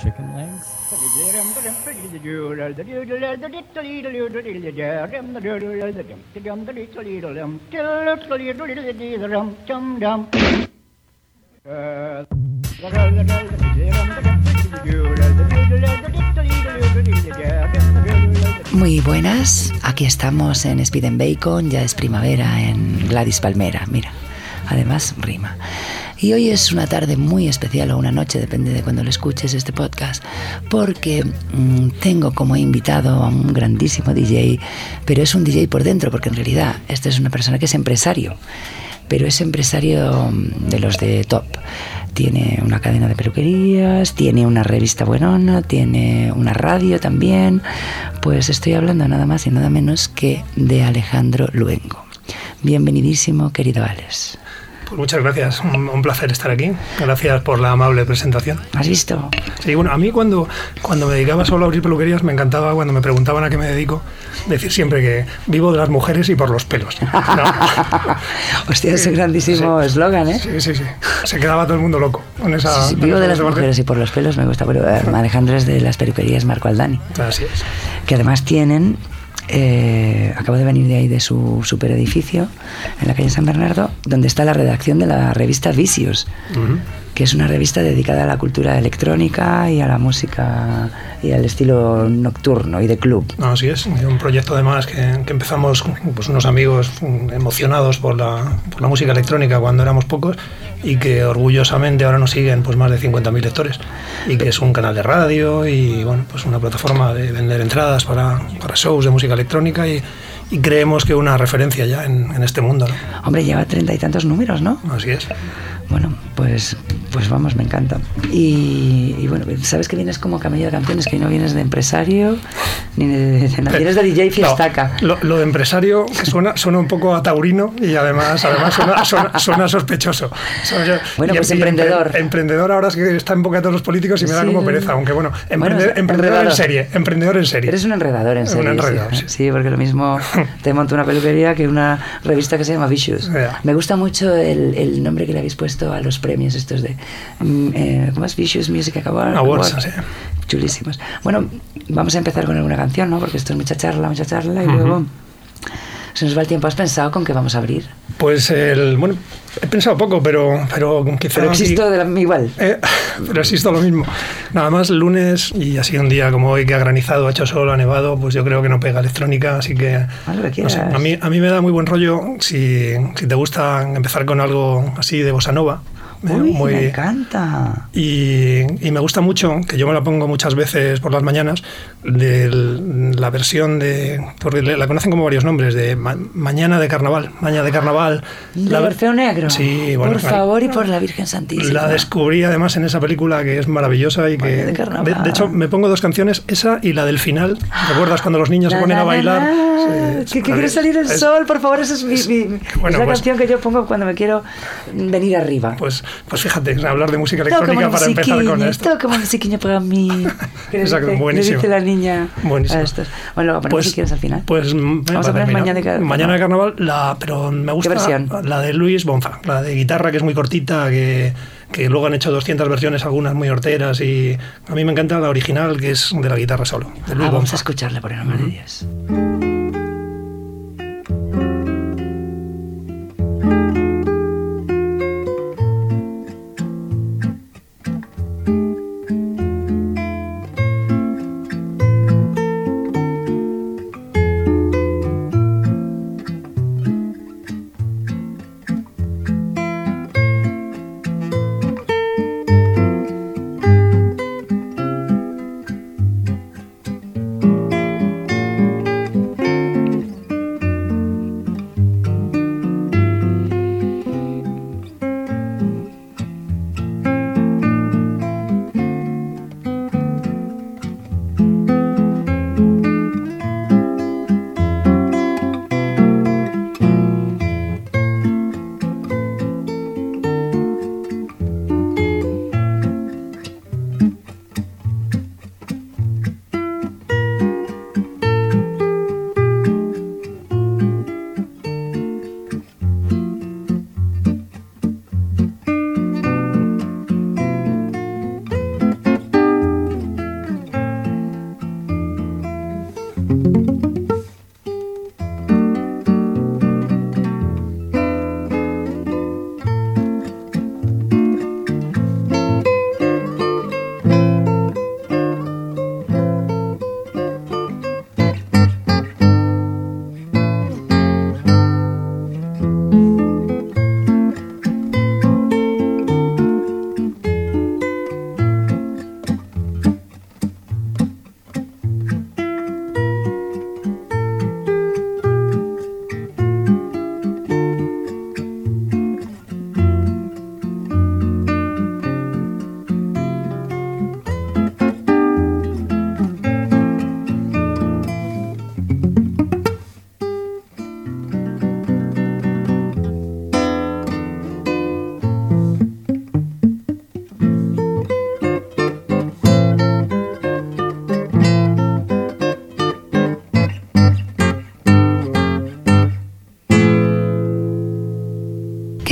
chicken legs. Muy buenas, aquí estamos en Speed and Bacon, ya es primavera en Gladys Palmera, mira, además rima. Y hoy es una tarde muy especial o una noche, depende de cuando lo escuches este podcast, porque mm, tengo como invitado a un grandísimo DJ, pero es un DJ por dentro, porque en realidad esta es una persona que es empresario, pero es empresario mm, de los de top. Tiene una cadena de peluquerías, tiene una revista buenona, tiene una radio también. Pues estoy hablando nada más y nada menos que de Alejandro Luengo. Bienvenidísimo, querido Alex. Pues muchas gracias, un, un, placer estar aquí. Gracias por la amable presentación. ¿Has visto? Sí, bueno, a mí cuando, cuando me dedicaba solo a abrir peluquerías me encantaba cuando me preguntaban a qué me dedico, decir siempre que vivo de las mujeres y por los pelos. ¿no? Hostia, es un grandísimo eslogan, ¿eh? Sí, sí, sí. Se quedaba todo el mundo loco con esa... Sí, sí, vivo de las mujeres y por los pelos me gusta, pero eh, Alejandro es de las peluquerías Marco Aldani. Así es. Que además tienen eh, acabo de venir de ahí de su super edificio en la calle San Bernardo, donde está la redacción de la revista Vicious, -huh. Que es una revista dedicada a la cultura electrónica y a la música y al estilo nocturno y de club. Así es, un proyecto además que, que empezamos pues, unos amigos emocionados por la, por la música electrónica cuando éramos pocos y que orgullosamente ahora nos siguen pues más de 50.000 lectores y que es un canal de radio y bueno pues una plataforma de vender entradas para, para shows de música electrónica y, y creemos que una referencia ya en, en este mundo. ¿no? Hombre, lleva treinta y tantos números, ¿no? Así es. Bueno, pues, pues vamos, me encanta. Y, y, bueno, sabes que vienes como camello de canciones, que no vienes de empresario ni de, de, de vienes de DJ fiestaca. No, lo, lo, de empresario que suena, suena un poco a taurino y además, además suena, suena, suena sospechoso. Bueno, pues emprendedor. emprendedor ahora es que está en boca de todos los políticos y me da sí. como pereza, aunque bueno, emprender, bueno, emprendedor en serie, emprendedor en serie. Eres un enredador en serie. Un enredador, sí, sí. porque lo mismo te monto una peluquería que una revista que se llama Vicious. Yeah. Me gusta mucho el, el nombre que le habéis puesto a los premios estos de eh, ¿cómo es? Vicious Music Award, Awards, sí. chulísimos bueno vamos a empezar con alguna canción ¿no? porque esto es mucha charla mucha charla y uh -huh. luego se nos va el tiempo ¿has pensado con qué vamos a abrir? pues el bueno he pensado poco pero pero quizá pero existo de la, igual eh, pero existo lo mismo nada más lunes y así un día como hoy que ha granizado ha hecho sol ha nevado pues yo creo que no pega electrónica así que, que no sé, a mí a mí me da muy buen rollo si, si te gusta empezar con algo así de bossa nova Uy, muy, me encanta. Y, y, me gusta mucho, que yo me la pongo muchas veces por las mañanas, de la versión de. Porque la conocen como varios nombres, de ma, Mañana de Carnaval. Mañana de Carnaval. ¿De la Orfeo Negro? Sí, bueno. Por favor y por la Virgen Santísima. La descubrí además en esa película que es maravillosa y que. De, de, de, hecho, me pongo dos canciones, esa y la del final. ¿Recuerdas cuando los niños la, se ponen la, a bailar? Sí, que, que quiere salir el es, sol, por favor, esa es, mi, mi bueno, es la pues, canción que yo pongo cuando me quiero venir arriba. Pues, pues fíjate, hablar de música electrónica para empezar con esto. Toca como musiquilla para mí. Exacto, le, buenísimo. Dice la niña buenísimo. a estos. Bueno, lo ponemos si quieres al final. Pues vamos a poner mira, mañana de carnaval. Mañana de carnaval, la, pero me gusta la de Luis Bonfa, la de guitarra que es muy cortita, que que luego han hecho 200 versiones, algunas muy horteras, y a mí me encanta la original, que es de la guitarra solo. De Luis ah, vamos Bonfa. a escucharla, por el nombre de Dios.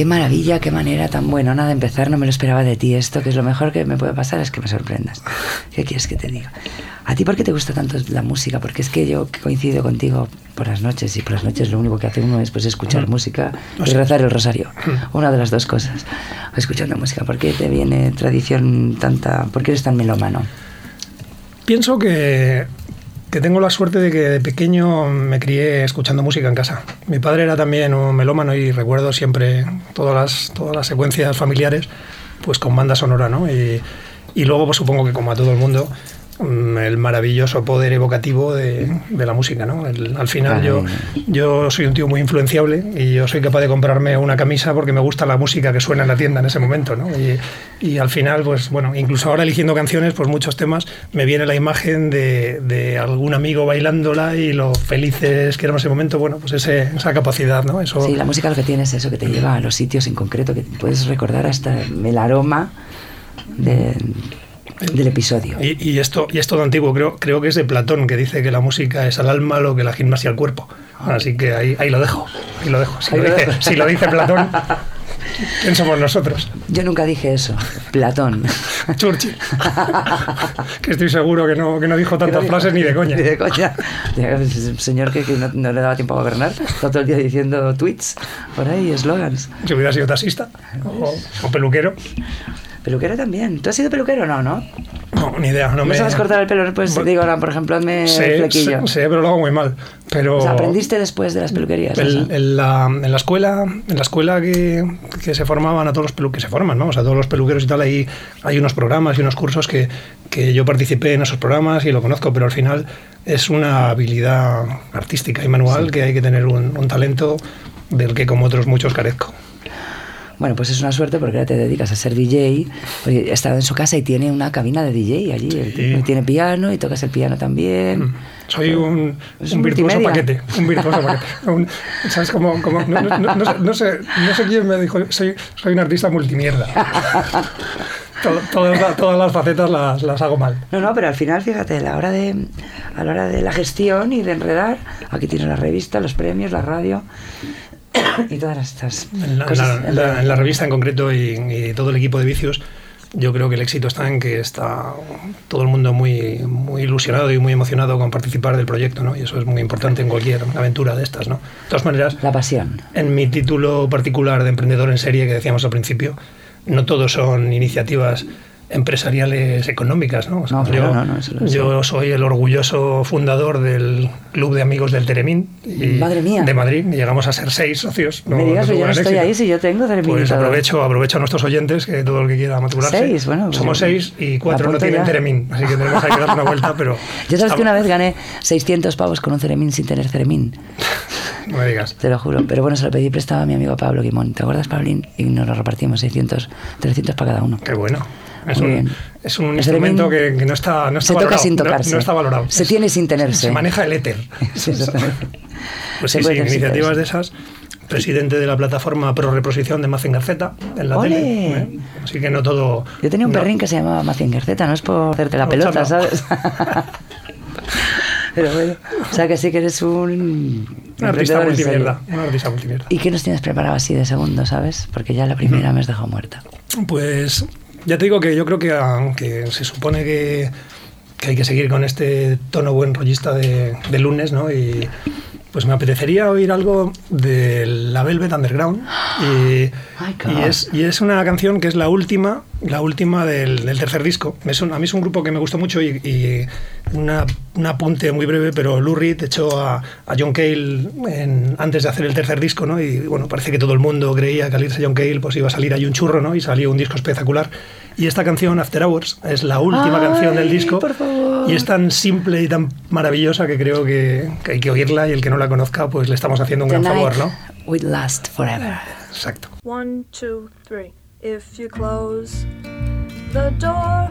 Qué maravilla, qué manera tan buena de empezar. No me lo esperaba de ti esto, que es lo mejor que me puede pasar es que me sorprendas. ¿Qué quieres que te diga? ¿A ti por qué te gusta tanto la música? Porque es que yo coincido contigo por las noches y por las noches lo único que hace uno es pues escuchar música y rezar el rosario. Una de las dos cosas. Escuchando música. ¿Por qué te viene tradición tanta? ¿Por qué eres tan melómano? Pienso que que tengo la suerte de que de pequeño me crié escuchando música en casa. Mi padre era también un melómano y recuerdo siempre todas las, todas las secuencias familiares pues con banda sonora, ¿no? Y, luego pues supongo que como a todo el mundo el maravilloso poder evocativo de, la música. ¿no? al final yo, yo soy un tío muy influenciable y yo soy capaz de comprarme una camisa porque me gusta la música que suena en la tienda en ese momento. ¿no? Y, y, al final, pues bueno, incluso ahora eligiendo canciones, pues muchos temas, me viene la imagen de, de algún amigo bailándola y lo felices que era en ese momento, bueno, pues ese, esa capacidad. ¿no? Eso... Sí, la música lo que tiene es eso, que te lleva a los sitios en concreto, que puedes recordar hasta el aroma de del episodio. Y, esto, y esto de antiguo, creo, creo que es de Platón, que dice que la música es al alma lo que la gimnasia al cuerpo. Así que ahí, ahí lo dejo. Ahí lo dejo. Si, lo, dice, si lo dice Platón, ¿quién somos nosotros? Yo nunca dije eso. Platón. Churchill. que estoy seguro que no, que no dijo tantas frases ni de coña. Ni de coña. Señor que, no, le daba tiempo a gobernar. todo el día diciendo tweets por ahí, eslogans. Si hubiera sido taxista o, o peluquero. Peluquero también. ¿Tú has sido peluquero o no, no? No, ni idea. No, me... sabes cortar el pelo? Pues digo, por ejemplo, hazme sí, flequillo. Sí, pero lo hago muy mal. Pero... ¿Aprendiste después de las peluquerías? en, la, en, la, escuela, en la escuela que, que se formaban a todos los peluqueros, que se forman, ¿no? O sea, todos los peluqueros y tal, ahí hay unos programas y unos cursos que, que yo participé en esos programas y lo conozco, pero al final es una habilidad artística y manual que hay que tener un, un talento del que como otros muchos carezco. Bueno, pues es una suerte porque ahora te dedicas a ser DJ. Porque he estado en su casa y tiene una cabina de DJ allí. Tiene piano y tocas el piano también. Mm. Soy un, un, virtuoso paquete. Un virtuoso paquete. ¿Sabes cómo? no, sé, no sé quién me dijo. Soy, soy un artista multimierda. todas, todas, las facetas las, las, hago mal. No, no, pero al final, fíjate, a la hora de, a la hora de la gestión y de enredar, aquí tienes la revista, los premios, la radio, y todas estas en la, cosas. En la, revista en concreto y, todo el equipo de vicios, yo creo que el éxito está en que está todo el mundo muy, muy ilusionado y muy emocionado con participar del proyecto, ¿no? Y eso es muy importante en cualquier aventura de estas, ¿no? De todas maneras... La pasión. En mi título particular de emprendedor en serie que decíamos al principio, no todos son iniciativas empresariales económicas. ¿no? yo, soy el orgulloso fundador del Club de Amigos del Teremín y Madre mía. de Madrid. Llegamos a ser seis socios. No, Me digas, yo no estoy ahí si yo tengo Teremín. Pues aprovecho, aprovecho a nuestros oyentes, que todo el que quiera matricularse. Seis, bueno. Somos seis y cuatro no tienen Teremín, así que tenemos que dar una vuelta, pero... Yo sabes que una vez gané 600 pavos con un Ceremín sin tener Ceremín. no me digas. Te lo juro. Pero bueno, se lo pedí prestado a mi amigo Pablo Guimón. ¿Te acuerdas, Pablín? Y nos lo repartimos 600, 300 para cada uno. Qué bueno. Es un, es un instrumento que, que, no está, no está se valorado. Toca sin tocarse. No, está valorado. Se tiene sin tenerse. Se maneja el éter. sí, pues sí, sí, iniciativas de esas. Presidente de la plataforma Pro Reposición de Mazinger Z en la tele. ¿eh? Así que no todo. Yo tenía un perrín que se llamaba Mazinger Z, no es por hacerte la pelota, ¿sabes? Pero bueno, o sea que sí que eres un... Un artista multimierda, un artista multimierda. ¿Y qué nos tienes preparado así de segundo, sabes? Porque ya la primera me has dejado muerta. Pues ya te digo que yo creo que aunque se supone que, que hay que seguir con este tono buen rollista de, de lunes, ¿no? Y, pues me apetecería oír algo de la Velvet Underground. Y, y, es, y, es, una canción que es la última, la última del, del tercer disco. Es un, a mí es un grupo que me gustó mucho y, y una, un apunte muy breve, pero Lou Reed echó a, a John Cale en, antes de hacer el tercer disco, ¿no? Y bueno, parece que todo el mundo creía que al irse John Cale pues iba a salir ahí un churro, ¿no? Y salió un disco espectacular. Y esta canción, After Hours, es la última canción del disco. Y es tan simple y tan maravillosa que creo que, que, hay que oírla y el que no la conozca, pues le estamos haciendo un The gran favor, ¿no? Will last forever. Exacto. One, two, three. If you close the door,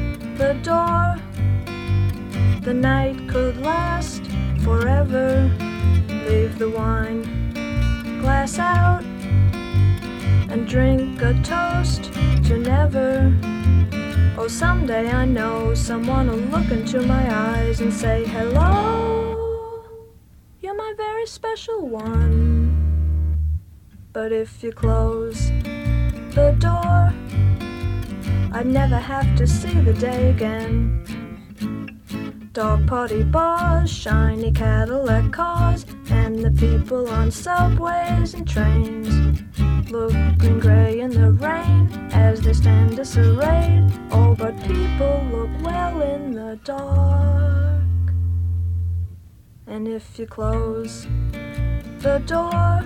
the door, the night could last forever. Leave the wine glass out and drink a toast to never. Oh, someday I know someone will look into my eyes and say, Hello, you're my very special one. But if you close the door, I'd never have to see the day again. Dog party bars, shiny Cadillac cars, and the people on subways and trains. Looking grey in the rain as they stand disarrayed. All but people look well in the dark. And if you close the door,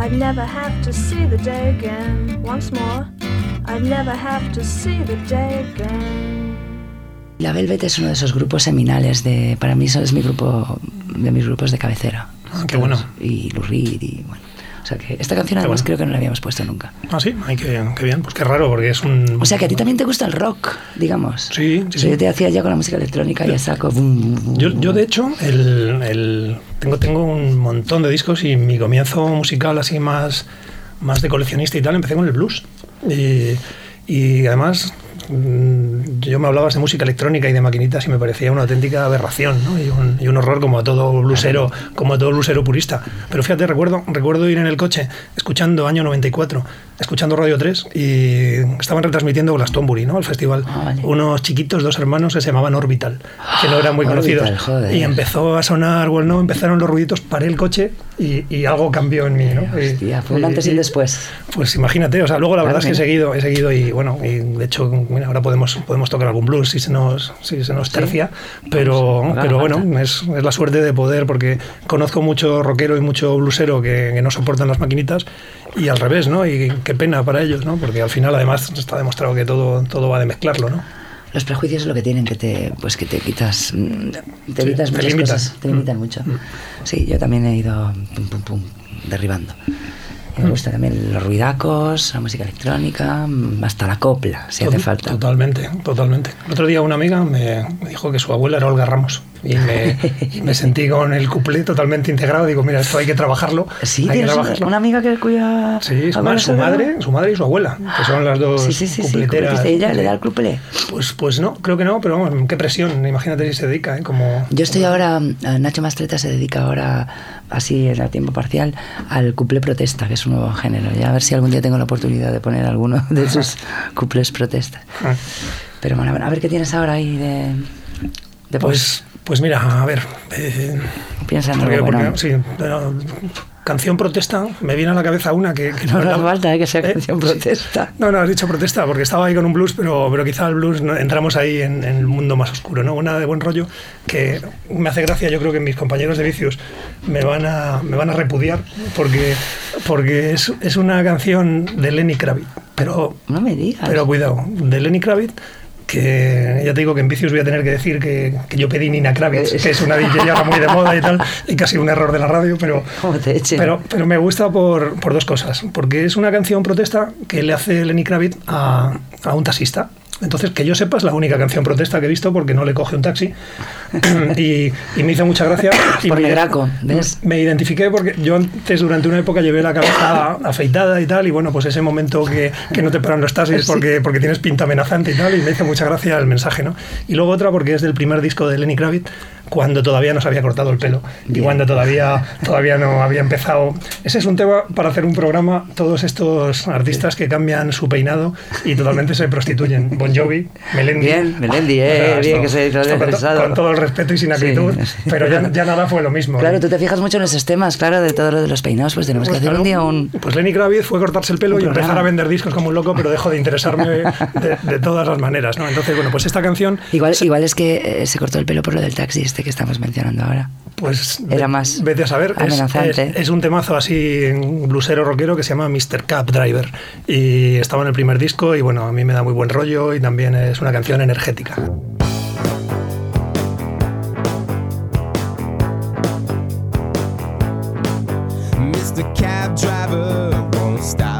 I'd never have to see the day again. Once more, I'd never have to see the day again. La Velvet es uno de esos grupos seminales de, para mí es mi grupo, de mis grupos de cabecera. Ah, qué bueno. Y Lou Reed y bueno. O sea que esta canción además bueno. creo que no la habíamos puesto nunca. Ah, sí, ay, qué, qué bien. Pues qué raro, porque es un. O sea que a ti también te gusta el rock, digamos. Sí, sí, O sea, sí. Yo te hacía ya con la música electrónica y a saco. Yo, yo, de hecho, el, el- tengo, tengo un montón de discos y mi comienzo musical así más, más de coleccionista y tal, empecé con el blues. Y, y además, yo me hablabas de música electrónica y de maquinitas y me parecía una auténtica aberración ¿no? y, un, y un horror como a todo blusero, como a todo blusero purista. Pero fíjate, recuerdo, recuerdo ir en el coche escuchando año 94, escuchando Radio 3 y estaban retransmitiendo Glastonbury, ¿no? El festival. Ah, vale. Unos chiquitos, dos hermanos que se llamaban Orbital, que no eran muy Orbital, conocidos. Y empezó a sonar, bueno, no, empezaron los ruiditos, paré el coche y, y algo cambió en mí, ¿no? Y- Hostia, fue un antes y un después. Pues imagínate, o sea, luego la verdad es que he seguido, he seguido y bueno, y de hecho, ahora podemos, podemos tocar algún blues si se nos, si se nos Sí. tercia, pero, Pues, pero bueno, es, es la suerte de poder, porque conozco mucho rockero y mucho blusero que, que no soportan las maquinitas y al revés, ¿no? Y qué pena para ellos, ¿no? Porque al final además está demostrado que todo, todo va de mezclarlo, ¿no? Los prejuicios es lo que tienen que te, pues que te quitas, mm, te Sí, quitas te muchas limitan. cosas, te limitan Mm. mucho. Sí, yo también he ido pum pum pum derribando. Me gusta también los ruidacos, la música electrónica, mm, hasta la copla, si hace falta. Totalmente, totalmente. El otro día una amiga me dijo que su abuela era Olga Ramos y me, y me sentí con el cuplé totalmente integrado. Digo, mira, esto hay que trabajarlo. Sí, hay que trabajarlo. una amiga que cuya Sí, su, madre, su madre y su abuela, que son las dos Sí, sí, sí, sí, cupleteras. ¿cómo dice ella le da el cuplé. Pues, pues no, creo que no, pero vamos, qué presión. Imagínate si se dedica, ¿eh? Como, Yo estoy ahora, eh, Nacho Mastreta se dedica ahora, así a tiempo parcial, al cuplé protesta, que es un nuevo género. Ya a ver si algún día tengo la oportunidad de poner alguno de sus cuplés protesta. Ah. Pero bueno, a ver qué tienes ahora ahí de, de. Pues, pues mira, a ver. eh, Piensa en porque- algo bueno. porque, sí, pero, canción protesta, me viene a la cabeza una que... que No, no hace falta eh, que sea ¿Eh? canción Sí. protesta. No, no, has dicho protesta, porque estaba ahí con un blues, pero, pero quizá el blues no- entramos ahí en, en el mundo más oscuro, ¿no? Una de buen rollo que me hace gracia, yo creo que mis compañeros de vicios me van a, me van a repudiar, porque, porque es, es una canción de Lenny Kravitz, pero, No me digas. pero cuidado, de Lenny Kravitz, que ya te digo que en vicios voy a tener que decir que, que yo pedí Nina Kravitz, que es una DJ ahora muy de moda y tal, y casi un error de la radio, pero... Pero, pero me gusta por, por dos cosas. Porque es una canción protesta que le hace Lenny Kravitz a, a un taxista. Entonces, que yo sepa, es la única canción protesta que he visto porque no le coge un taxi. y, y me hizo mucha gracia. Y Por me, negraco, ¿ves? me identifiqué porque yo antes, durante una época, llevé la cabeza afeitada y tal. Y bueno, pues ese momento que, que no te paran los taxis Sí. porque, porque tienes pinta amenazante y tal. Y me hizo mucha gracia el mensaje, ¿no? Y luego otra porque es del primer disco de Lenny Kravitz, cuando todavía no se había cortado el pelo y cuando todavía, todavía no había empezado. Ese es un tema para hacer un programa, todos estos artistas que cambian su peinado y totalmente se prostituyen. Bon Jovi, Melendi. Bien, Melendi, eh, bien que se hizo con, con, todo el respeto y sin acritud, pero ya, ya, nada fue lo mismo. Claro, tú te fijas mucho en esos temas, claro, de todo lo de los peinados, pues tenemos que hacer un día un... Pues Lenny Kravitz fue cortarse el pelo y empezar a vender discos como un loco, pero dejó de interesarme de, todas las maneras, ¿no? Entonces, bueno, pues esta canción... Igual, igual es que eh, se cortó el pelo por lo del taxi este que estamos mencionando ahora. Pues era más vete a saber. Es, es, un temazo así, un blusero rockero que se llama Mr. Cab Driver. Y estaba en el primer disco y bueno, a mí me da muy buen rollo y también es una canción energética. Mr. Cab Driver won't stop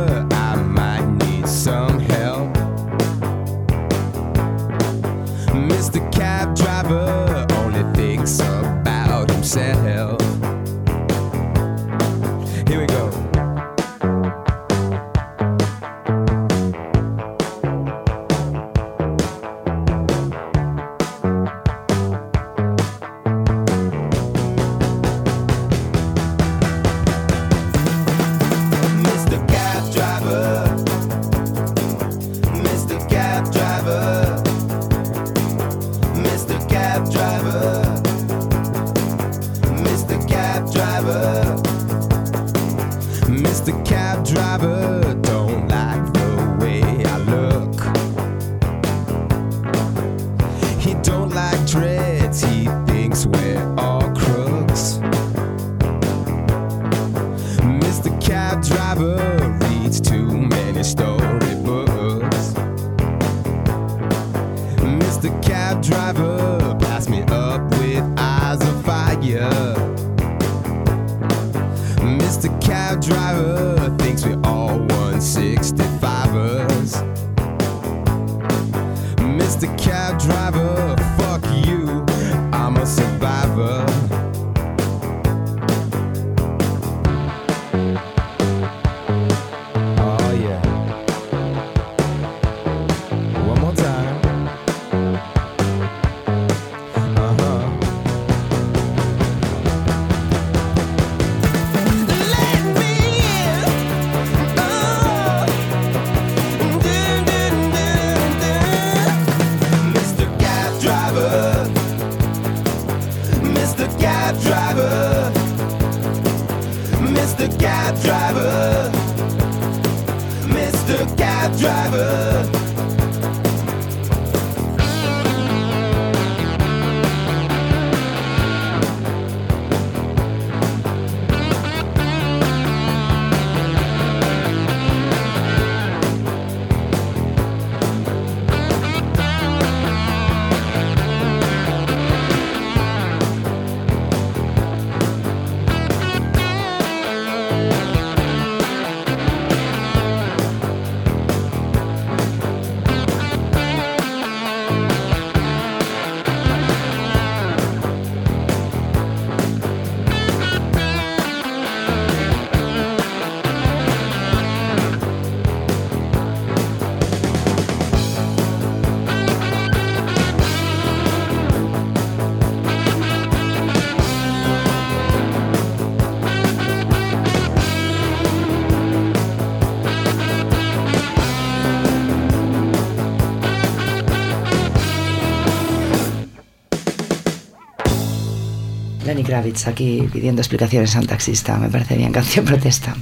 Kravitz aquí pidiendo explicaciones a un taxista. Me parece bien, canción protesta.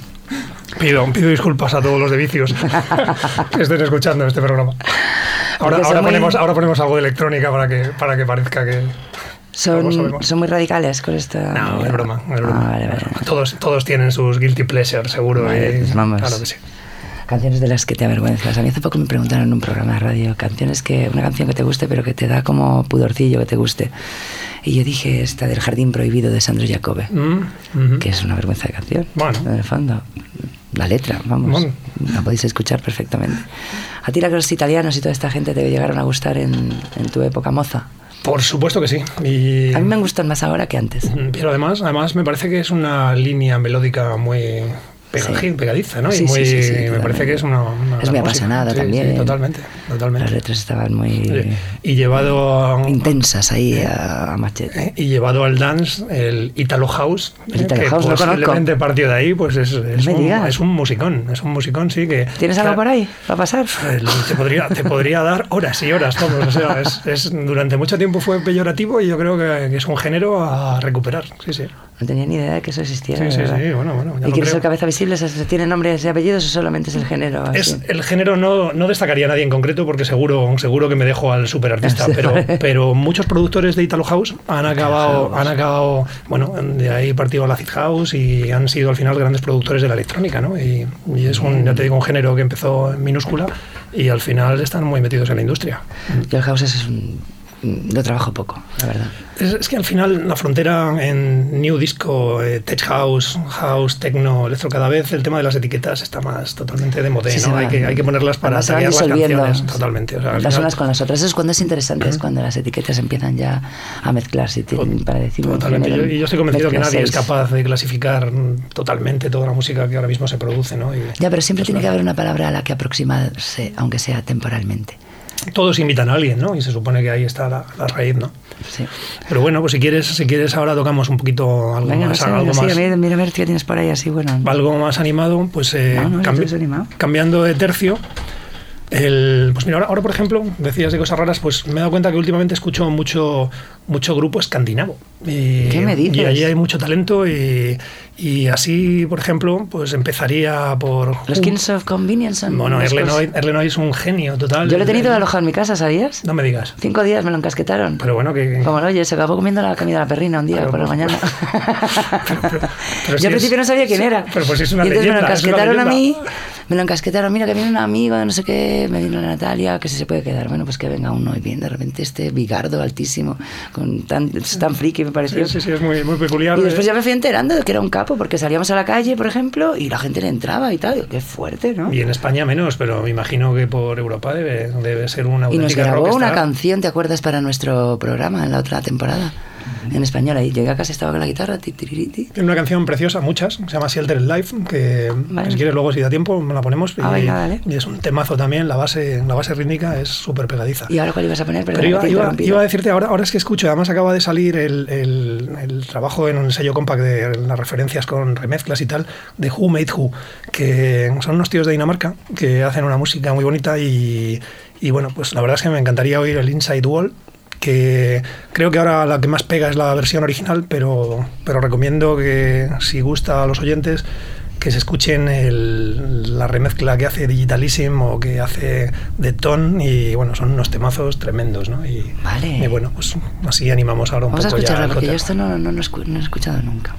Pido, pido disculpas a todos los de vicios que estén escuchando este programa. Ahora, ahora, muy- ponemos, ahora ponemos algo de electrónica para que, para que parezca que... Son, son muy radicales con esta. No, es broma, es Ah, broma. vale, vale. Todos, todos tienen sus guilty pleasures, seguro. Vale, pues vamos. Claro que sí. Canciones de las que te avergüenzas. A mí hace poco me preguntaron en un programa de radio, canciones que, una canción que te guste, pero que te da como pudorcillo que te guste. Y yo dije esta del Jardín Prohibido de Sandro Jacobe, Mm, ujú. que es una vergüenza de canción. Bueno. En el fondo. La letra, vamos. Bueno. La podéis escuchar perfectamente. A ti los italianos y toda esta gente te llegaron a gustar en, en tu época moza. Por supuesto que sí. Y, A mí me gustan más ahora que antes. Pero además, además me parece que es una línea melódica muy pegaji- Sí. pegadiza, ¿no? Sí, y muy, sí, me totalmente. parece que es una... una Es muy apasionada también. totalmente, totalmente. Las letras estaban muy. Y llevado a, intensas ahí a, a machete. eh, y llevado al dance, el Italo House, El eh, Italo que House, lo conozco. posiblemente partió de ahí, pues es, es, un, es un musicón, es un musicón, sí, que... ¿Tienes algo por ahí para pasar? El- Te podría, te podría dar horas y horas, vamos, o sea, es, es- durante mucho tiempo fue peyorativo y yo creo que, que es un género a recuperar, sí, sí. No tenía ni idea de que eso existiera. Sí, sí, sí, bueno, bueno, ya ¿Y quién es el cabeza visible? ¿Se- ¿Tiene nombres y apellidos o solamente es el género? así? Es, el género no, no destacaría a nadie en concreto porque seguro, seguro que me dejo al superartista, Sí. pero, pero muchos productores de Italo House han acabado, House. han acabado, bueno, de ahí partido la Acid House y han sido al final grandes productores de la electrónica, ¿no? Y, y es un, ya te digo, un género que empezó en minúscula y al final están muy metidos en la industria. El house es un... Lo trabajo poco, la verdad. Es, es que al final la frontera en New Disco, eh, Tech House, House, Techno, Electro, cada vez el tema de las etiquetas está más totalmente de Sí, se ¿no? Hay que, hay que ponerlas para taguear las canciones. Totalmente. O sea, las final- unas con las otras. Eso es cuando es interesante, es cuando las etiquetas empiezan ya a mezclarse. tienen- para decir Totalmente. Yo, yo estoy convencido que nadie es capaz de clasificar totalmente toda la música que ahora mismo se produce, ¿no? Y Ya, pero siempre tiene que haber una palabra a la que aproximarse, aunque sea temporalmente. Todos invitan a alguien, ¿no? Y se supone que ahí está la, la raíz, ¿no? Sí. Pero bueno, pues si quieres, si quieres ahora tocamos un poquito algo Venga, no más, sé, algo sí, más, mira a ver qué tienes por ahí así, bueno. algo más animado, pues eh, No, no, cambi- cambiando de tercio. El, pues mira, ahora, ahora, por ejemplo, decías de cosas raras, pues me he dado cuenta que últimamente escucho mucho, mucho grupo escandinavo. Y, ¿Qué me dices? Y allí hay mucho talento y, y así, por ejemplo, pues empezaría por... Los Kings of Convenience son Bueno, Erlenoy, es un genio total. Yo lo he tenido alojado en mi casa, ¿sabías? No me digas. Cinco días me lo encasquetaron. Pero bueno, que... Como lo oyes, se acabó comiendo la comida de la perrina un día Pero, por la mañana. pero- pero Yo si al principio es- no sabía quién era. pero pues es una y entonces me lo leyenda, es una encasquetaron a mí, me lo encasquetaron, mira que viene un amigo no sé qué, me vino la Natalia, que si se puede quedar. Bueno, pues que venga uno y bien, de repente este bigardo altísimo, con tan, tan friki me pareció. Sí, sí, sí, es muy, muy peculiar. Y después ya me fui enterando de que era un capo, porque salíamos a la calle, por ejemplo, y la gente le entraba y tal. Digo, Qué fuerte, ¿no? Y en España menos, pero me imagino que por Europa debe, debe ser una Y nos auténtica grabó una rockstar. canción, ¿te acuerdas? Para nuestro programa en la otra temporada, en español. Ahí llegué a casa, estaba con la guitarra, ti, tiririti. Tiene una canción preciosa, muchas, se llama Shelter Life, que, Vale. que si quieres luego si da tiempo me la ponemos. Ah, y, venga, dale. y es un temazo también, la base, la base rítmica es súper pegadiza. ¿Y ahora cuál ibas a poner? Perdona, Pero iba, iba- iba a decirte, ahora, ahora es que escucho, además acaba de salir el, el- el trabajo en el sello compact de las referencias con remezclas y tal, de Who Made Who, que son unos tíos de Dinamarca que hacen una música muy bonita y, y bueno, pues la verdad es que me encantaría oír el Inside Wall, que creo que ahora la que más pega es la versión original, pero, pero recomiendo que si gusta a los oyentes que se escuchen el- la remezcla que hace Digitalism o que hace de Ton y bueno, son unos temazos tremendos, ¿no? Y, Vale. y bueno, pues así animamos ahora un Vamos a poco ya escucharla el porque yo esto no, no, no, no he escuchado nunca.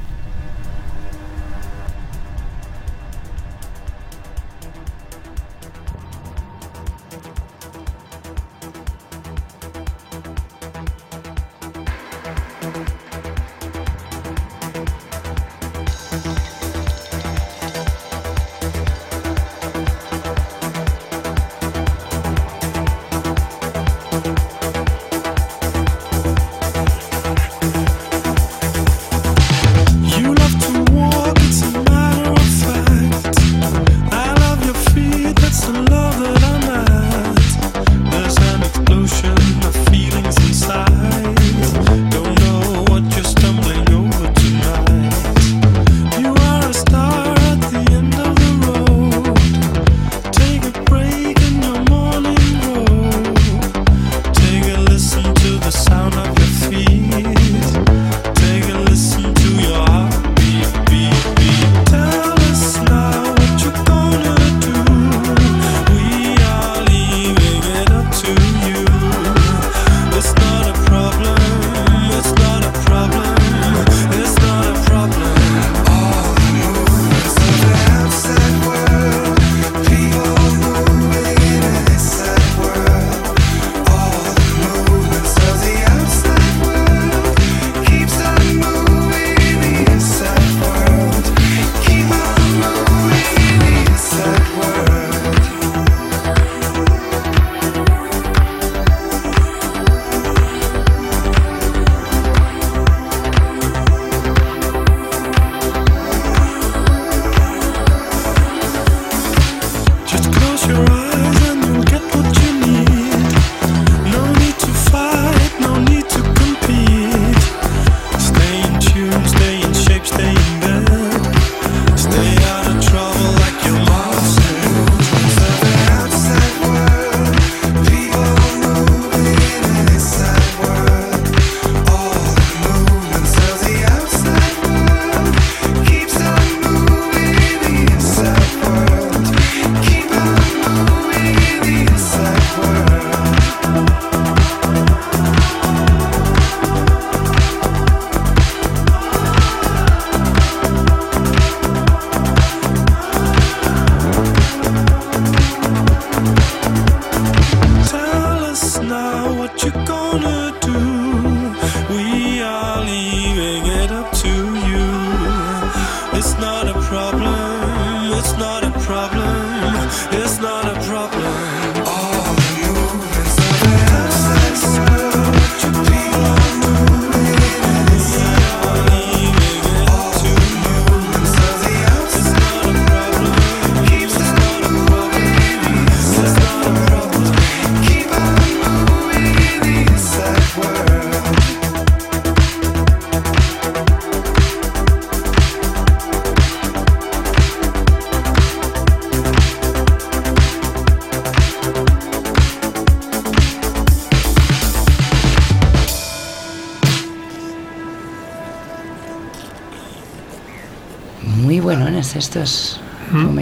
Estos, Mm. como.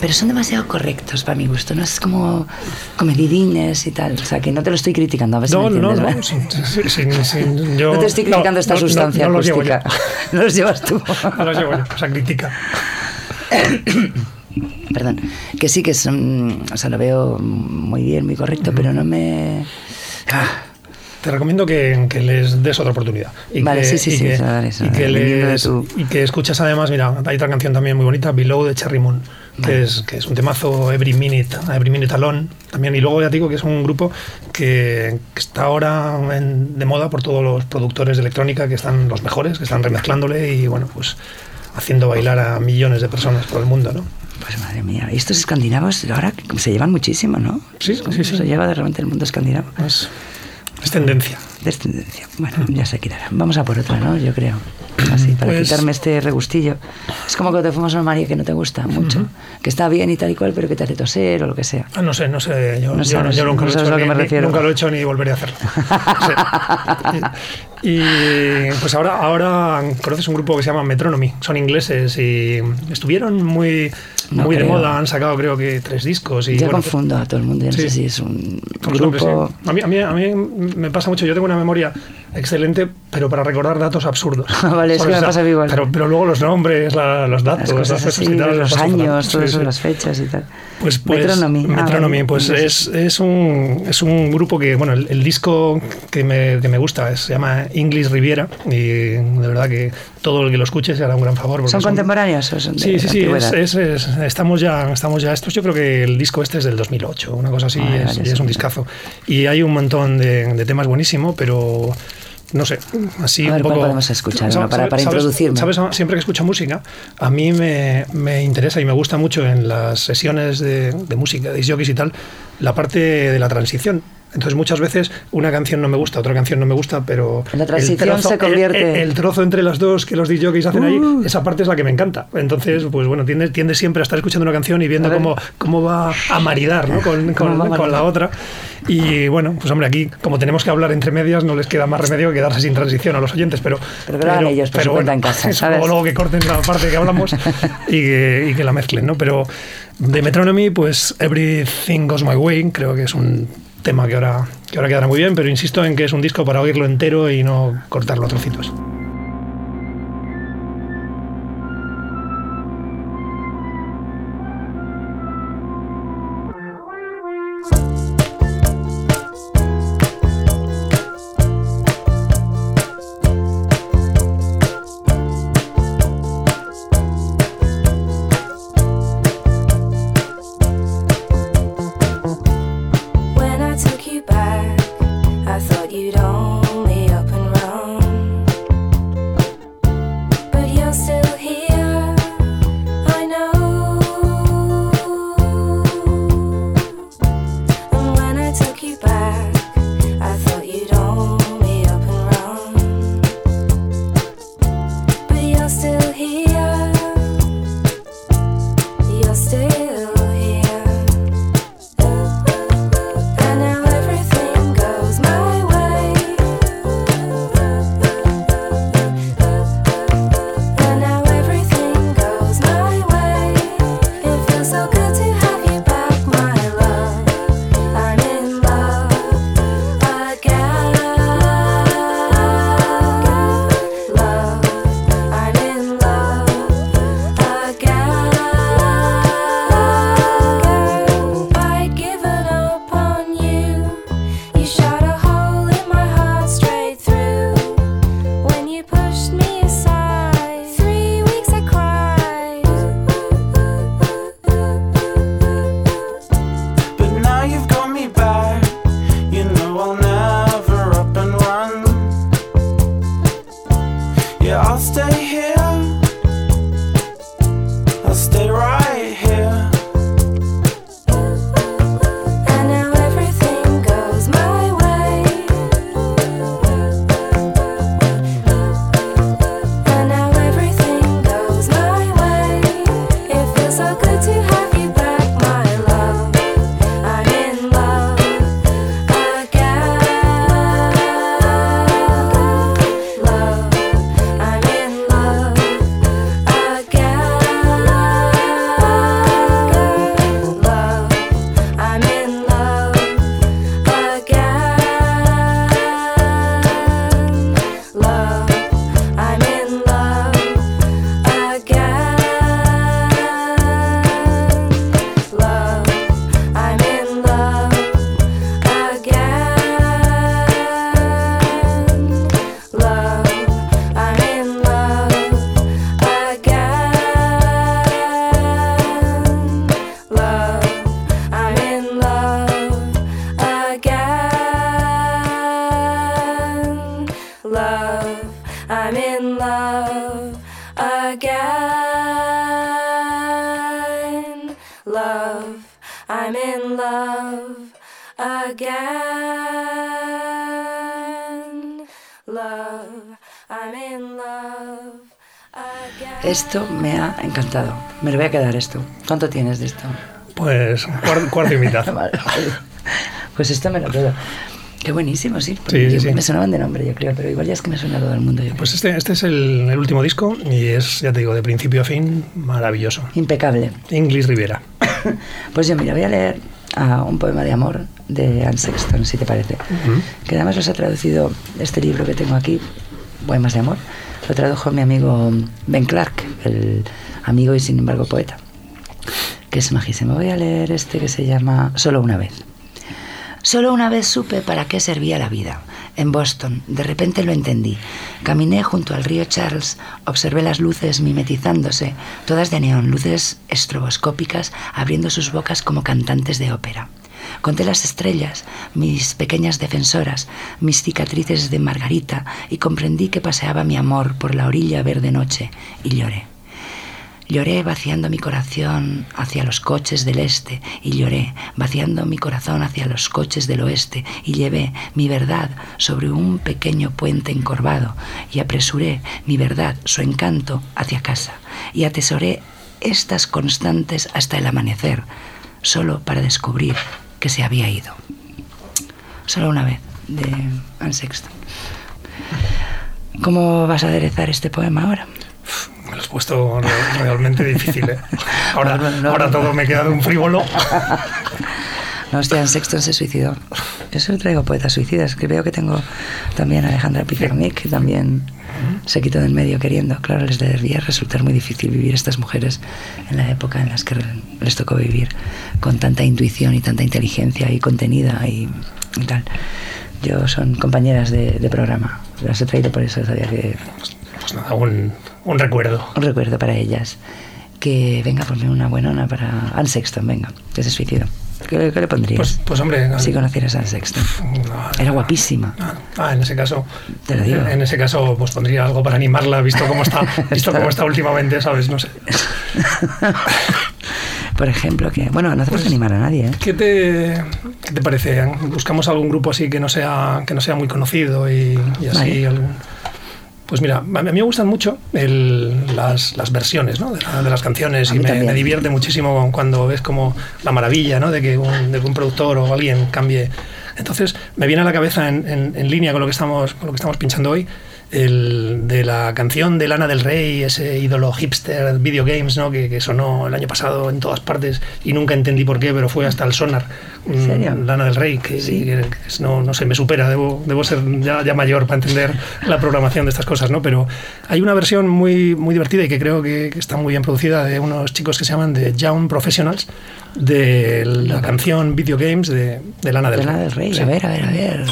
Pero son demasiado correctos para mi gusto, ¿no? Es como comedidines y tal. O sea, que no te lo estoy criticando, a ver si No, me no, entiendes, no, sin- sin- sin- yo- No te estoy criticando esta no, sustancia no acústica. No los llevas tú. No los llevo yo, o sea, critica. Perdón. Que sí que son. O sea, lo veo muy bien, muy correcto, pero no me. Ah, Te recomiendo que, que les des otra oportunidad. Y Vale, que, sí, sí, y sí, que, eso, vale, y que les- tu- y que escuchas además, mira, hay otra canción también muy bonita, Below de Cherry Moon, que, es, que es un temazo Every Minute, Every Minute Alone también. Y luego ya te digo que es un grupo que, está ahora en- de moda por todos los productores de electrónica que están los mejores, que están remezclándole y bueno, pues haciendo bailar a millones de personas por el mundo, ¿no? Pues madre mía. Y estos escandinavos ahora se llevan muchísimo, ¿no? Sí, sí, sí. Se lleva de repente el mundo escandinavo. Es, es tendencia. Bueno, ya se quitará. Vamos a por otra, ¿no? Yo creo. Así, para Pues- quitarme este regustillo. Es como cuando te fumas una María que no te gusta mucho. Que está bien y tal y cual, pero que te hace toser o lo que sea. Ah, no sé, no sé, yo, No yo- sabes, yo nunca, no lo he hecho, lo que ni- me ni- refiero. nunca lo he hecho ni volveré a hacerlo. Sí. Y, y, pues ahora, ahora conoces un grupo que se llama Metronomy, son ingleses y estuvieron muy, No muy de moda, han sacado creo que tres discos. Y, Yo bueno, confundo a todo el mundo. No Sí. sé si es un Pues, hombre, grupo. sí. a, mí, a, mí, a mí me pasa mucho, yo tengo una memoria excelente, pero para recordar datos absurdos. Vale, es que me pasa igual. Pero, pero luego los nombres, la- los datos, Las fechas así, y tal, los años, todo Sí, eso, sí. las fechas y tal. Pues, pues Metronomy. Ah, Metronomy, vale. pues es, es, un, es un grupo que, bueno, el, el disco que me, que me gusta es- se llama English Riviera y de verdad que todo el que lo escuche se hará un gran favor. ¿Son contemporáneos o son de Sí, sí, sí, es- es- es- estamos ya, estamos ya, estos yo creo que el disco este es del 2008, una cosa así, es, vale, es un discazo. Y hay un montón de, de temas buenísimos, pero no sé, así A ver, un ¿cuál poco... podemos escuchar. Para- para introducirme. ¿Sabes? Siempre que escucho música, a mí me, me interesa y me gusta mucho en las sesiones de, de música, de jockeys y tal, la parte de la transición. Entonces muchas veces una canción no me gusta, otra canción no me gusta, pero La el transición se convierte- el, el trozo entre las dos que los jockeys hacen Uh. ahí, esa parte es la que me encanta. Entonces, pues bueno, tiende, tiende siempre a estar escuchando una canción y viendo cómo, cómo va a maridar ¿no? con, ¿Cómo con- a con maridar? la otra. Y bueno, pues hombre, aquí como tenemos que hablar entre medias, no les queda más remedio que quedarse sin transición a los oyentes, pero... Pero lo hagan ellos por su cuenta en casa, ¿sabes? o luego que corten la parte que hablamos y que, y que la mezclen, ¿no? Pero de Metronomy, pues Everything Goes My Way, creo que es un tema que ahora, que ahora quedará muy bien, pero insisto en que es un disco para oírlo entero y no cortarlo a trocitos. Esto me ha encantado. Me lo voy a quedar esto. ¿Cuánto tienes de esto? Pues cuar- cuarto y mitad. Vale, vale. Pues esto me lo quedo. Qué buenísimo, sí. Sí, sí, sí. Me sonaban de nombre, yo creo, pero igual ya es que me suena todo el mundo. Yo Pues este, este es el, el último disco y es, ya te digo, de principio a fin, maravilloso. Impecable. English Rivera. Pues yo, mira, voy a leer ah, un poema de amor de Anne Sexton, si te parece. Que además los ha traducido este libro que tengo aquí, Poemas de amor. Lo tradujo mi amigo Ben Clark, el amigo y sin embargo poeta. Que es majísimo. Voy a leer este que se llama Solo una vez. Solo una vez supe para qué servía la vida. En Boston, de repente lo entendí. Caminé junto al río Charles, observé las luces mimetizándose, todas de neón, luces estroboscópicas abriendo sus bocas como cantantes de ópera. Conté las estrellas, mis pequeñas defensoras, mis cicatrices de margarita, y comprendí que paseaba mi amor por la orilla verde noche, y lloré. Lloré vaciando mi corazón hacia los coches del este y lloré vaciando mi corazón hacia los coches del oeste y llevé mi verdad sobre un pequeño puente encorvado y apresuré mi verdad, su encanto, hacia casa y atesoré estas constantes hasta el amanecer, solo para descubrir que se había ido. Solo una vez, de Anne Sexton. ¿Cómo vas a aderezar este poema ahora? Me lo has puesto re- realmente difícil. ¿eh? Ahora, No, no, no. ahora todo me queda de un frívolo. No, hostia, Anne Sexton se suicidó. Yo solo traigo poetas suicidas, que veo que tengo también a Alejandra Pizarnik, que también se quitó del medio queriendo. Claro, les debía resultar muy difícil vivir estas mujeres en la época en las que les tocó vivir con tanta intuición y tanta inteligencia y contenida y, y tal. Yo son compañeras de, de programa. Las he traído por eso, sabía que Pues nada, un, un recuerdo. un recuerdo para ellas. Que venga, ponme una buenona para Anne Sexton, venga, que se suicidó. ¿Qué, qué le pondrías? Pues, pues hombre, si conocieras a Sexton. no, Era guapísima. Ah, ah, en ese caso, Te lo digo. en ese caso, pues pondría algo para animarla, visto cómo está, visto cómo está últimamente, sabes, no sé. Por ejemplo, que. Bueno, no hacemos animar a nadie, ¿eh? ¿Qué te, qué te parece? Buscamos algún grupo así que no sea, que no sea muy conocido y, y así. Vale. algún- Pues mira, a mí me gustan mucho el- las, las versiones ¿no? de, la- de las canciones y me, divierte muchísimo cuando ves como la maravilla ¿no? de, que un, de que un productor o alguien cambie. Entonces me viene a la cabeza en, en- en línea con lo que estamos, con lo que estamos pinchando hoy. El, de la canción de Lana del Rey, ese ídolo hipster video games, ¿no? que, que sonó el año pasado en todas partes y nunca entendí por qué, pero fue hasta el sonar. ¿En serio? Mm, Lana del Rey, que, Sí. que- que no, no sé, me supera, debo, debo ser ya, ya mayor para entender la programación de estas cosas, ¿no? Pero hay una versión muy, muy divertida y que creo que, está muy bien producida de unos chicos que se llaman The Young Professionals, de la canción Video Games de, de Lana del De Rey. la del Rey. Sí. A ver, a ver, a ver.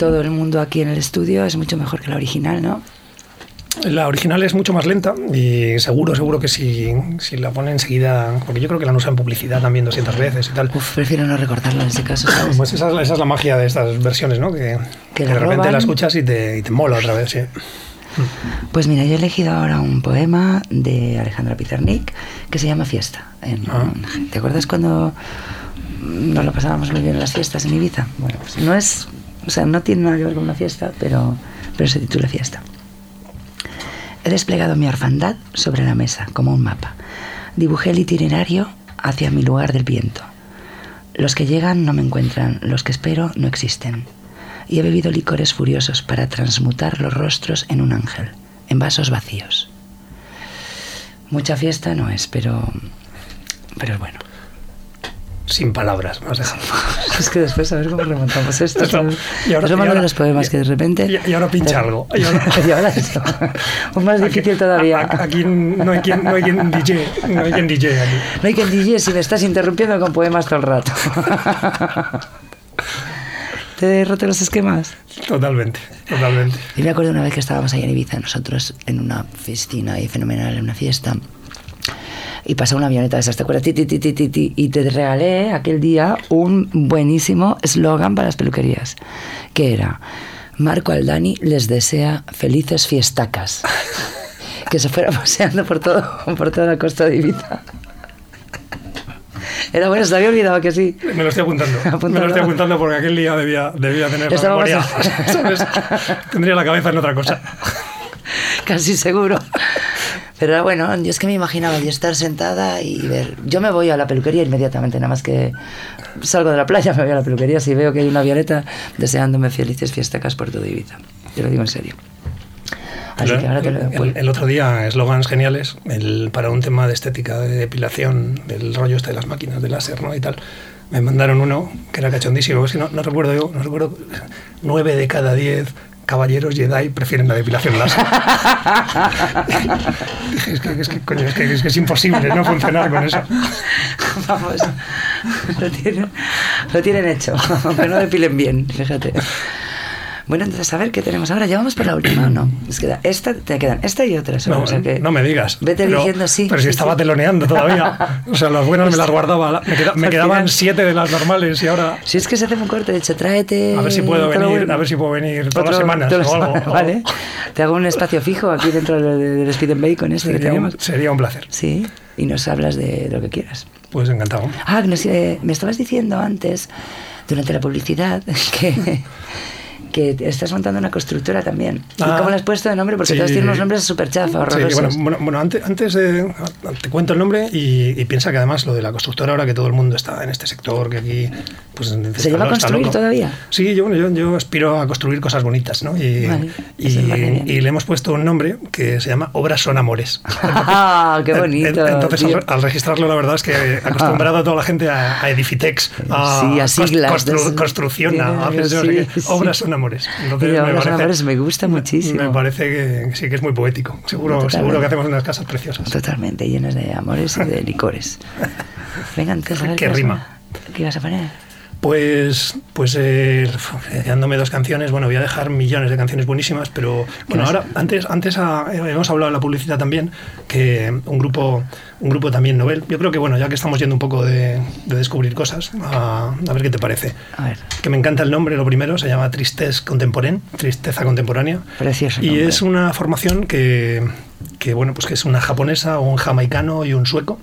Todo el mundo aquí en el estudio, es mucho mejor que la original, ¿no? La original es mucho más lenta y seguro, seguro que si, si la ponen enseguida, porque yo creo que la han usado en publicidad también 200 veces y tal. Uf, prefiero no recordarlo en ese caso, ¿sabes? Pues esa, es la- esa es la magia de estas versiones, ¿no? Que, Que que la de repente roban. la escuchas y te, y te mola otra vez, sí. Pues mira, yo he elegido ahora un poema de Alejandra Pizarnik que se llama Fiesta. en Ah. ¿Te acuerdas cuando nos lo pasábamos muy bien en las fiestas en Ibiza? Bueno, pues no es, o sea, no tiene nada que ver con una fiesta, pero, pero se titula Fiesta. He desplegado mi orfandad sobre la mesa, como un mapa. Dibujé el itinerario hacia mi lugar del viento. Los que llegan no me encuentran, los que espero no existen. Y he bebido licores furiosos para transmutar los rostros en un ángel, en vasos vacíos. Mucha fiesta no es, pero. Pero es bueno. Sin palabras, has dejado. Es que después a ver cómo remontamos esto. Esto, y ahora- es lo y malo de los poemas que de repente. y- y ahora pincha algo, y ahora- y ahora esto. Un más difícil todavía. A- Aquí no hay quien, no hay quien DJ, no hay quien DJ aquí. No hay quien DJ si me estás interrumpiendo con poemas todo el rato. ¿Te roto los esquemas? Totalmente, totalmente. Yo me acuerdo una vez que estábamos ahí en Ibiza, nosotros en una festina ahí fenomenal, en una fiesta. Y pasó una avioneta de esas, ¿te acuerdas? Ti, ti, ti, y te regalé aquel día un buenísimo eslogan para las peluquerías, que era, Marco Aldani les desea felices fiestacas. que se fuera paseando por, todo, por toda la costa de Ibiza. Era bueno, se había olvidado que sí. Me lo estoy apuntando. Me lo estoy apuntando porque aquel día debía, debía tener la memoria. ¿sabes? Tendría la cabeza en otra cosa. casi seguro. Pero bueno, yo es que me imaginaba yo estar sentada y ver. Yo me voy a la peluquería inmediatamente, nada más que salgo de la playa, me voy a la peluquería si veo que hay una avioneta deseándome felices fiestacas por todo Ibiza. Te lo digo en serio. Así que ahora te lo el, el otro día, eslogans geniales el, para un tema de estética, de depilación, del rollo este de las máquinas de láser ¿no? y tal. Me mandaron uno que era cachondísimo, es que no, no recuerdo yo, no recuerdo, nueve de cada diez caballeros Jedi prefieren la depilación láser. Dije, es que, es que, coño, es que, es que es imposible no funcionar con eso. Vamos, lo tienen, lo tienen hecho, aunque no depilen bien, fíjate. Bueno, entonces a ver qué tenemos ahora. ¿Ya vamos por la última o no? Es que esta, te quedan esta y otra. solo, No, o sea que no me digas. Vete pero, diciendo sí. Pero si estaba teloneando todavía. O sea, las buenas me las guardaba. Me, queda- me quedaban siete de las normales y ahora. Si es que se hace muy corto, de hecho, tráete. A ver si puedo venir, bueno. a ver si puedo venir todas las Otro- semanas todas o las algo. Vale. Te hago un espacio fijo aquí dentro del, Speed and Bacon este que Sería un, tenemos. sería un placer. Sí, y nos hablas de lo que quieras. Pues encantado. Ah, que nos- eh, me estabas diciendo antes, durante la publicidad, que, que estás montando una constructora también. ¿Y Ah. cómo le has puesto de nombre? Porque Sí. todos tienen unos nombres súper chafa, Sí, horrorosos. bueno, bueno, bueno, antes, antes de- te cuento el nombre y, y piensa que además lo de la constructora, ahora que todo el mundo está en este sector, que aquí pues, ¿Se lleva a construir loco. todavía? Sí, yo, bueno, yo, yo aspiro a construir cosas bonitas, ¿no? Y, Vale, y- y le hemos puesto un nombre que se llama Obras son Amores. ¡Ah, qué bonito! en- Entonces, al, al registrarlo, la verdad es que he acostumbrado a toda la gente a, a Edifitex, a, Sí, a siglas, constru- construcción, a, a- Sí, sí. obras son amores. Entonces, Y me parece- Amores me gusta muchísimo. Me parece que sí que es muy poético. Seguro, Totalmente. seguro que hacemos unas casas preciosas. Totalmente, llenas de amores y de licores. Venga, entonces, a ver Qué vas a- rima. ¿Qué ibas a poner? Pues, pues eh, dándome dos canciones, bueno, voy a dejar millones de canciones buenísimas, pero bueno, a- ahora, antes, antes ah, hemos hablado de la publicidad también, que un grupo, un grupo también novel. Yo creo que, bueno, ya que estamos yendo un poco de, de descubrir cosas, a, a ver qué te parece. A ver, Que me encanta el nombre, lo primero, se llama Tristez Contemporánea, Tristeza Contemporánea. precioso. Y es una formación que, que, bueno, pues que es una japonesa, un jamaicano y un sueco.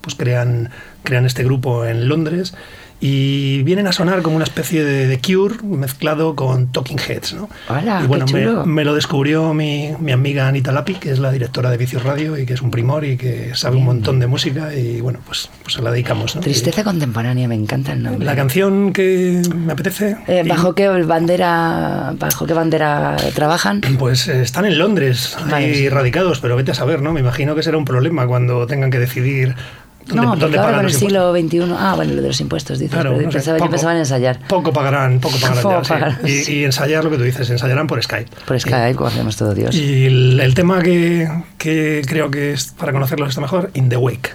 Pues crean, crean este grupo en Londres y vienen a sonar como una especie de, de Cure mezclado con Talking Heads, ¿no? Hola, y bueno, qué me, chulo. me lo descubrió mi, mi amiga Anita Lapi, que es la directora de Vicios Radio y que es un primor y que sabe un montón de música y bueno, pues, pues se la dedicamos, ¿no? Tristeza contemporánea, me encanta el nombre. La canción que me apetece... Eh, y- ¿Bajo qué bandera bajo qué bandera trabajan? Pues eh, están en Londres, Vale, ahí radicados, pero vete a saber, ¿no? Me imagino que será un problema cuando tengan que decidir no, dónde ahora con el siglo XXI. Ah, bueno, lo de los impuestos, dices. Claro, no sé, pensaba, yo poco- pensaba en ensayar. Poco pagarán, poco pagarán Poco ya, sí. pagarán, Y, ensayar lo que tú dices, ensayarán por Skype. Por Skype, como hacemos todo Dios. Y el, el tema que, que creo que es para conocerlos está mejor, In the Wake.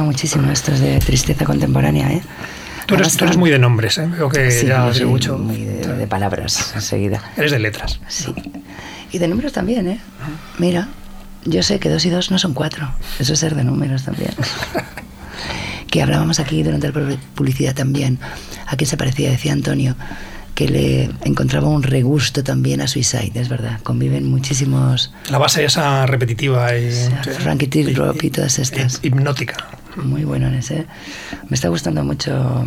Gustado muchísimo estos de tristeza contemporánea, ¿eh? Tú eres, tú eres muy de nombres, ¿eh? Veo que Sí, ya sé mucho. muy de, de palabras enseguida. Eres de letras. Sí. Y de números también, ¿eh? Mira, yo sé que dos y dos no son cuatro. Eso es ser de números también. que hablábamos aquí durante la pu- publicidad también. ¿A qué se parecía? Decía Antonio que le encontraba un regusto también a Suicide, es verdad. Conviven muchísimos La base esa repetitiva y. sea, Frankie Teardrop y todas estas. Hipnótica. Muy buenos, ¿eh? Me está gustando mucho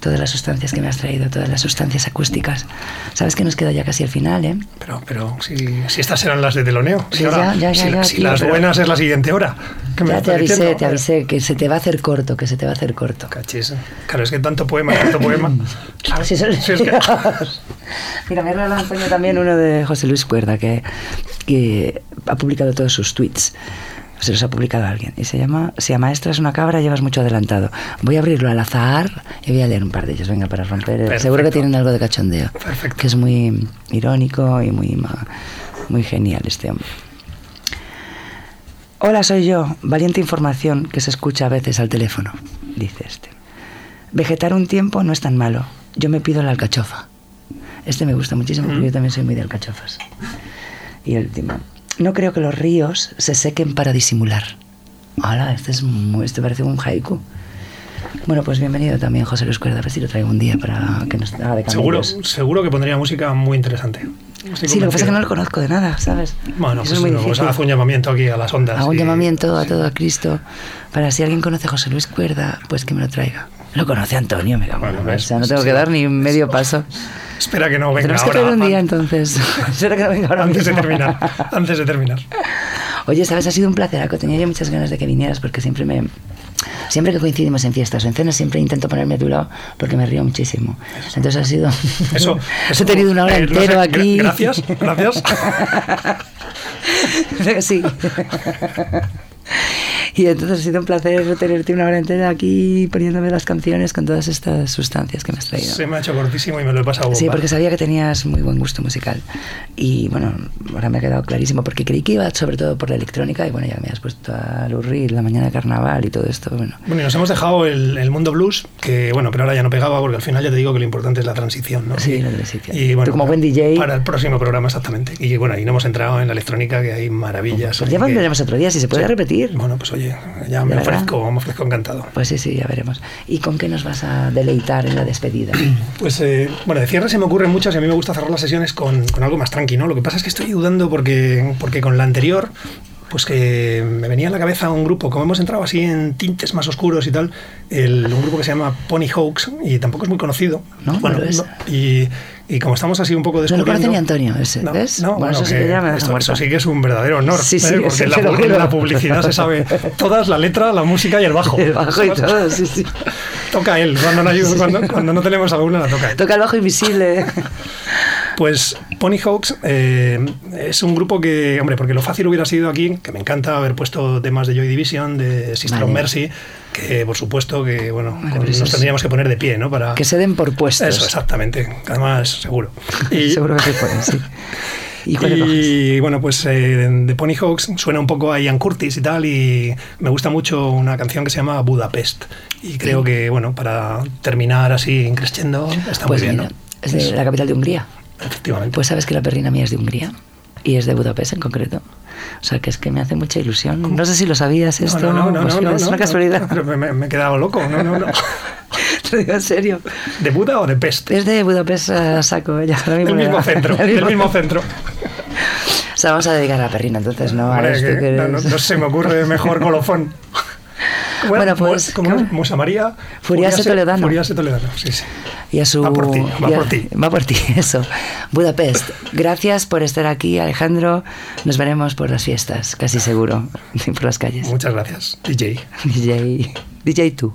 todas las sustancias que me has traído, todas las sustancias acústicas. Sabes que nos queda ya casi el final, ¿eh? Pero, pero si, si estas eran las de teloneo. Si, Sí, ahora- ya, ya, si, ya, si tío, las buenas es la siguiente hora. ¿Qué me Ya te estás avisé, diciendo? te avisé que se te va a hacer corto, que se te va a hacer corto. Cachis. Claro, es que tanto poema, tanto poema. Claro, si son Sí, es que- Mira, me ha también uno de José Luis Cuerda, que, que ha publicado todos sus tweets. Se los ha publicado alguien. Y se llama Si a maestra es una cabra, llevas mucho adelantado. Voy a abrirlo al azar y voy a leer un par de ellos, venga, para romper. Perfecto. Seguro que tienen algo de cachondeo. Perfecto. Que es muy irónico y muy, muy genial este hombre. Hola, soy yo. Valiente información que se escucha a veces al teléfono, dice este. Vegetar un tiempo no es tan malo. Yo me pido la alcachofa. Este me gusta muchísimo porque yo también soy muy de alcachofas. Y el último. No creo que los ríos se sequen para disimular. Hola, este es muy, este parece un haiku. Bueno, pues bienvenido también, José Luis Cuerda. A ver si lo traigo un día para que nos haga de Seguro, camellos. seguro que pondría música muy interesante. Estoy Sí, lo que pasa es que no lo conozco de nada, ¿sabes? Bueno, Eso pues, es muy no, pues difícil. haz un llamamiento aquí a las ondas. Hago un y- llamamiento a todo a Cristo para si alguien conoce a José Luis Cuerda, pues que me lo traiga. Lo conoce Antonio, me cago. en Bueno, la sea, no tengo que dar ni medio paso. Espera que no venga Tenemos ahora. traer un día an- entonces. Espera que no venga ahora antes de terminar. Antes de terminar. Oye, sabes, ha sido un placer, Aco. Tenía yo muchas ganas de que vinieras porque siempre me. Siempre que coincidimos en fiestas o en cenas, siempre intento ponerme a tu lado porque me río muchísimo. Entonces ha sido. Eso. He tenido una hora eh, sé, entera aquí. Gracias, gracias. sí. Y entonces ha sido un placer tenerte una hora entera aquí poniéndome las canciones con todas estas sustancias que me has traído. Se me ha hecho cortísimo y me lo he pasado. Sí, porque sabía que tenías muy buen gusto musical. Y bueno, ahora me ha quedado clarísimo, porque creí que iba sobre todo por la electrónica, y bueno, ya me has puesto a Reed, La Mañana de Carnaval y todo esto. Bueno, Bueno, y nos hemos dejado el, el mundo blues, que bueno, pero ahora ya no pegaba, porque al final ya te digo que lo importante es la transición, ¿no? Sí, Y- la transición. Y bueno, Tú como para- buen DJ. Para el próximo programa, exactamente. Y bueno, ahí no hemos entrado en la electrónica, que hay maravillas. pues ya que- volveremos otro día, si se puede Sí. repetir. Bueno, pues oye, ya me ofrezco, me ofrezco encantado. Pues sí, sí, ya veremos. ¿Y con qué nos vas a deleitar en la despedida? Pues eh, bueno, de cierre se me ocurren muchas y a mí me gusta cerrar las sesiones con, con algo más tranqui, ¿no? Lo que pasa es que estoy dudando porque, porque con la anterior, pues que me venía a la cabeza un grupo, como hemos entrado así en tintes más oscuros y tal, el, un grupo que se llama Pony Hoax y tampoco es muy conocido. No, bueno, no y, y como estamos así un poco No lo descubriendo... conoce ni Antonio, ese, No, ¿ves? no, bueno, bueno, eso sí que que ya me deja esto, eso sí que es un verdadero honor. Sí, sí, ¿eh? porque en la, en publicidad se sabe todas, la letra, la música y el bajo. El bajo y todo, sí, sí. Toca él, cuando no, hay- cuando, cuando no tenemos alguna la toca él. Toca el bajo invisible. Pues Pony Hawks eh, es un grupo que, hombre, porque lo fácil hubiera sido aquí, que me encanta haber puesto temas de Joy Division, de Sister of. Mercy, que por supuesto que, bueno, Bueno, con- pero eso nos tendríamos que poner de pie, ¿no? Para... que se den por puestos. Eso, exactamente, además seguro. Y, Seguro que se pueden, sí. ¿Y y, bueno, pues eh, de Pony Hawks suena un poco a Ian Curtis y tal, y me gusta mucho una canción que se llama Budapest. Y creo que, bueno, para terminar así, creciendo, está Pues muy bien, mira, ¿no? es de la capital de Hungría. Efectivamente. Pues sabes que la perrina mía es de Hungría y es de Budapest en concreto. O sea que es que me hace mucha ilusión. No sé si lo sabías esto. No, no, no, pues no, no, es una casualidad. pero me, me he quedado loco. No, no, no. Te digo en serio. ¿De Buda o de Pest? Es de Budapest a saco. Ya, ahora Del mismo centro. El Del mismo centro. O sea, vamos a dedicar a la perrina, entonces no a que que no, no- eres- no se me ocurre mejor colofón. ¿Cómo era? Bueno, pues, ¿Cómo ¿cómo? es? Musa María. Furiase Toledano. Furiase Toledano, sí, sí. Y a su... Va por ti, va a- por ti. Va por ti, eso. Budapest. Gracias por estar aquí, Alejandro. Nos veremos por las fiestas, casi seguro. Por las calles. Muchas gracias, DJ. DJ, DJ tú.